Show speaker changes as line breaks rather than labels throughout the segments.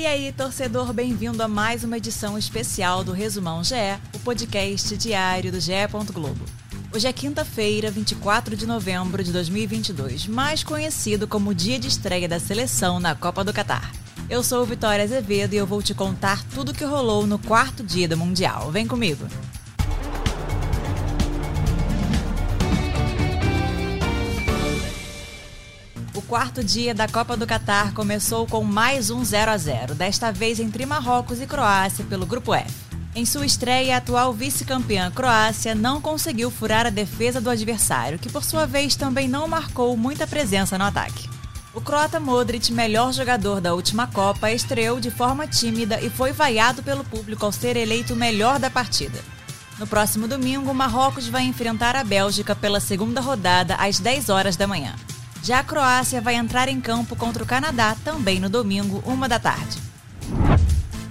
E aí, torcedor, bem-vindo a mais uma edição especial do Resumão GE, o podcast diário do GE. Globo. Hoje é quinta-feira, 24 de novembro de 2022, mais conhecido como dia de estreia da seleção na Copa do Catar. Eu sou Vitória Azevedo e eu vou te contar tudo o que rolou no quarto dia do Mundial. Vem comigo! Quarto dia da Copa do Catar começou com mais um 0 a 0, desta vez entre Marrocos e Croácia pelo Grupo F. Em sua estreia, a atual vice-campeã Croácia não conseguiu furar a defesa do adversário, que por sua vez também não marcou muita presença no ataque. O croata Modric, melhor jogador da última Copa, estreou de forma tímida e foi vaiado pelo público ao ser eleito o melhor da partida. No próximo domingo, Marrocos vai enfrentar a Bélgica pela segunda rodada às 10 horas da manhã. Já a Croácia vai entrar em campo contra o Canadá também no domingo, uma da tarde.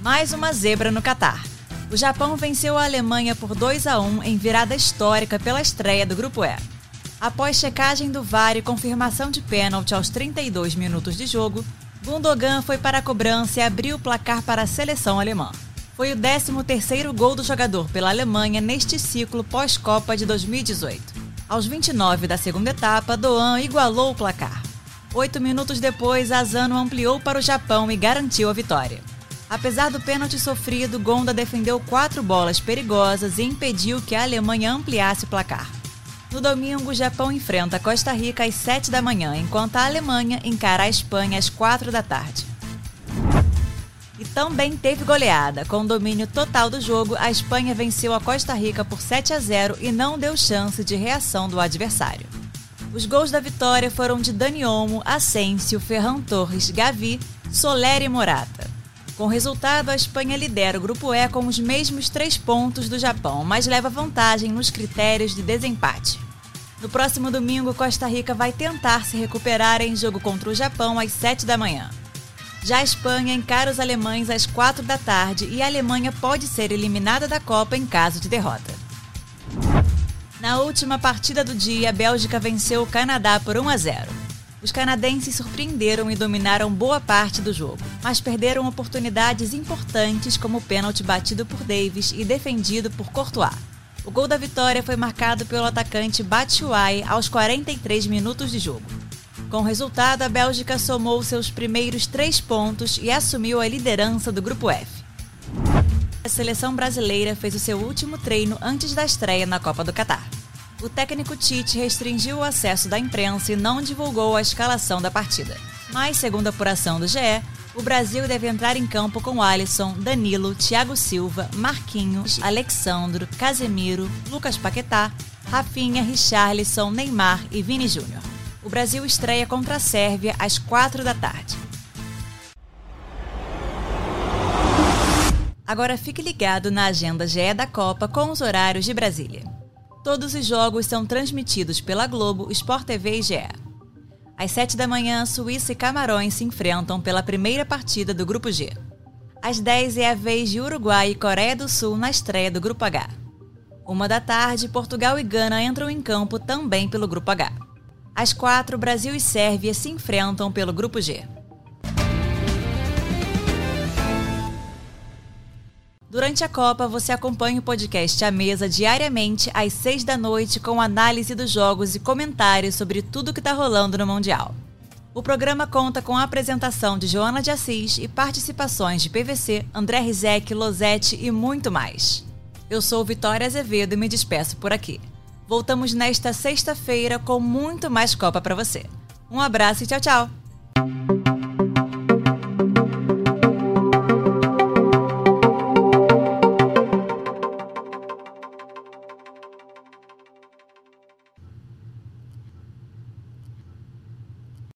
Mais uma zebra no Catar. O Japão venceu a Alemanha por 2 a 1 em virada histórica pela estreia do Grupo E. Após checagem do VAR e confirmação de pênalti aos 32 minutos de jogo, Gundogan foi para a cobrança e abriu o placar para a seleção alemã. Foi o 13º gol do jogador pela Alemanha neste ciclo pós-Copa de 2018. Aos 29 da segunda etapa, Doan igualou o placar. Oito minutos depois, Azano ampliou para o Japão e garantiu a vitória. Apesar do pênalti sofrido, Gonda defendeu quatro bolas perigosas e impediu que a Alemanha ampliasse o placar. No domingo, o Japão enfrenta Costa Rica às 7 da manhã, enquanto a Alemanha encara a Espanha às 4 da tarde. E também teve goleada. Com domínio total do jogo, a Espanha venceu a Costa Rica por 7 a 0 e não deu chance de reação do adversário. Os gols da vitória foram de Dani Olmo, Asensio, Ferran Torres, Gavi, Soler e Morata. Com o resultado, a Espanha lidera o Grupo E com os mesmos três pontos do Japão, mas leva vantagem nos critérios de desempate. No próximo domingo, Costa Rica vai tentar se recuperar em jogo contra o Japão às 7 da manhã. Já a Espanha encara os alemães às 4 da tarde e a Alemanha pode ser eliminada da Copa em caso de derrota. Na última partida do dia, a Bélgica venceu o Canadá por 1 a 0. Os canadenses surpreenderam e dominaram boa parte do jogo, mas perderam oportunidades importantes como o pênalti batido por Davis e defendido por Courtois. O gol da vitória foi marcado pelo atacante Batshuayi aos 43 minutos de jogo. Com o resultado, a Bélgica somou seus primeiros três pontos e assumiu a liderança do Grupo F. A seleção brasileira fez o seu último treino antes da estreia na Copa do Catar o técnico Tite restringiu o acesso da imprensa e não divulgou a escalação da partida. Mas, segundo a apuração do GE, o Brasil deve entrar em campo com Alisson, Danilo, Thiago Silva, Marquinhos, Alexandro, Casemiro, Lucas Paquetá, Rafinha, Richarlison, Neymar e Vini Júnior. O Brasil estreia contra a Sérvia às 4 da tarde. Agora fique ligado na agenda GE da Copa com os horários de Brasília. Todos os jogos são transmitidos pela Globo, Sport TV e GE. Às 7 da manhã, Suíça e Camarões se enfrentam pela primeira partida do Grupo G. Às 10 é a vez de Uruguai e Coreia do Sul na estreia do Grupo H. Uma da tarde, Portugal e Gana entram em campo também pelo Grupo H. Às 4, Brasil e Sérvia se enfrentam pelo Grupo G. Durante a Copa, você acompanha o podcast A Mesa diariamente às seis da noite com análise dos jogos e comentários sobre tudo que está rolando no Mundial. O programa conta com a apresentação de Joana de Assis e participações de PVC, André Rizek, Losete e muito mais. Eu sou Vitória Azevedo e me despeço por aqui. Voltamos nesta sexta-feira com muito mais Copa para você. Um abraço e tchau, tchau!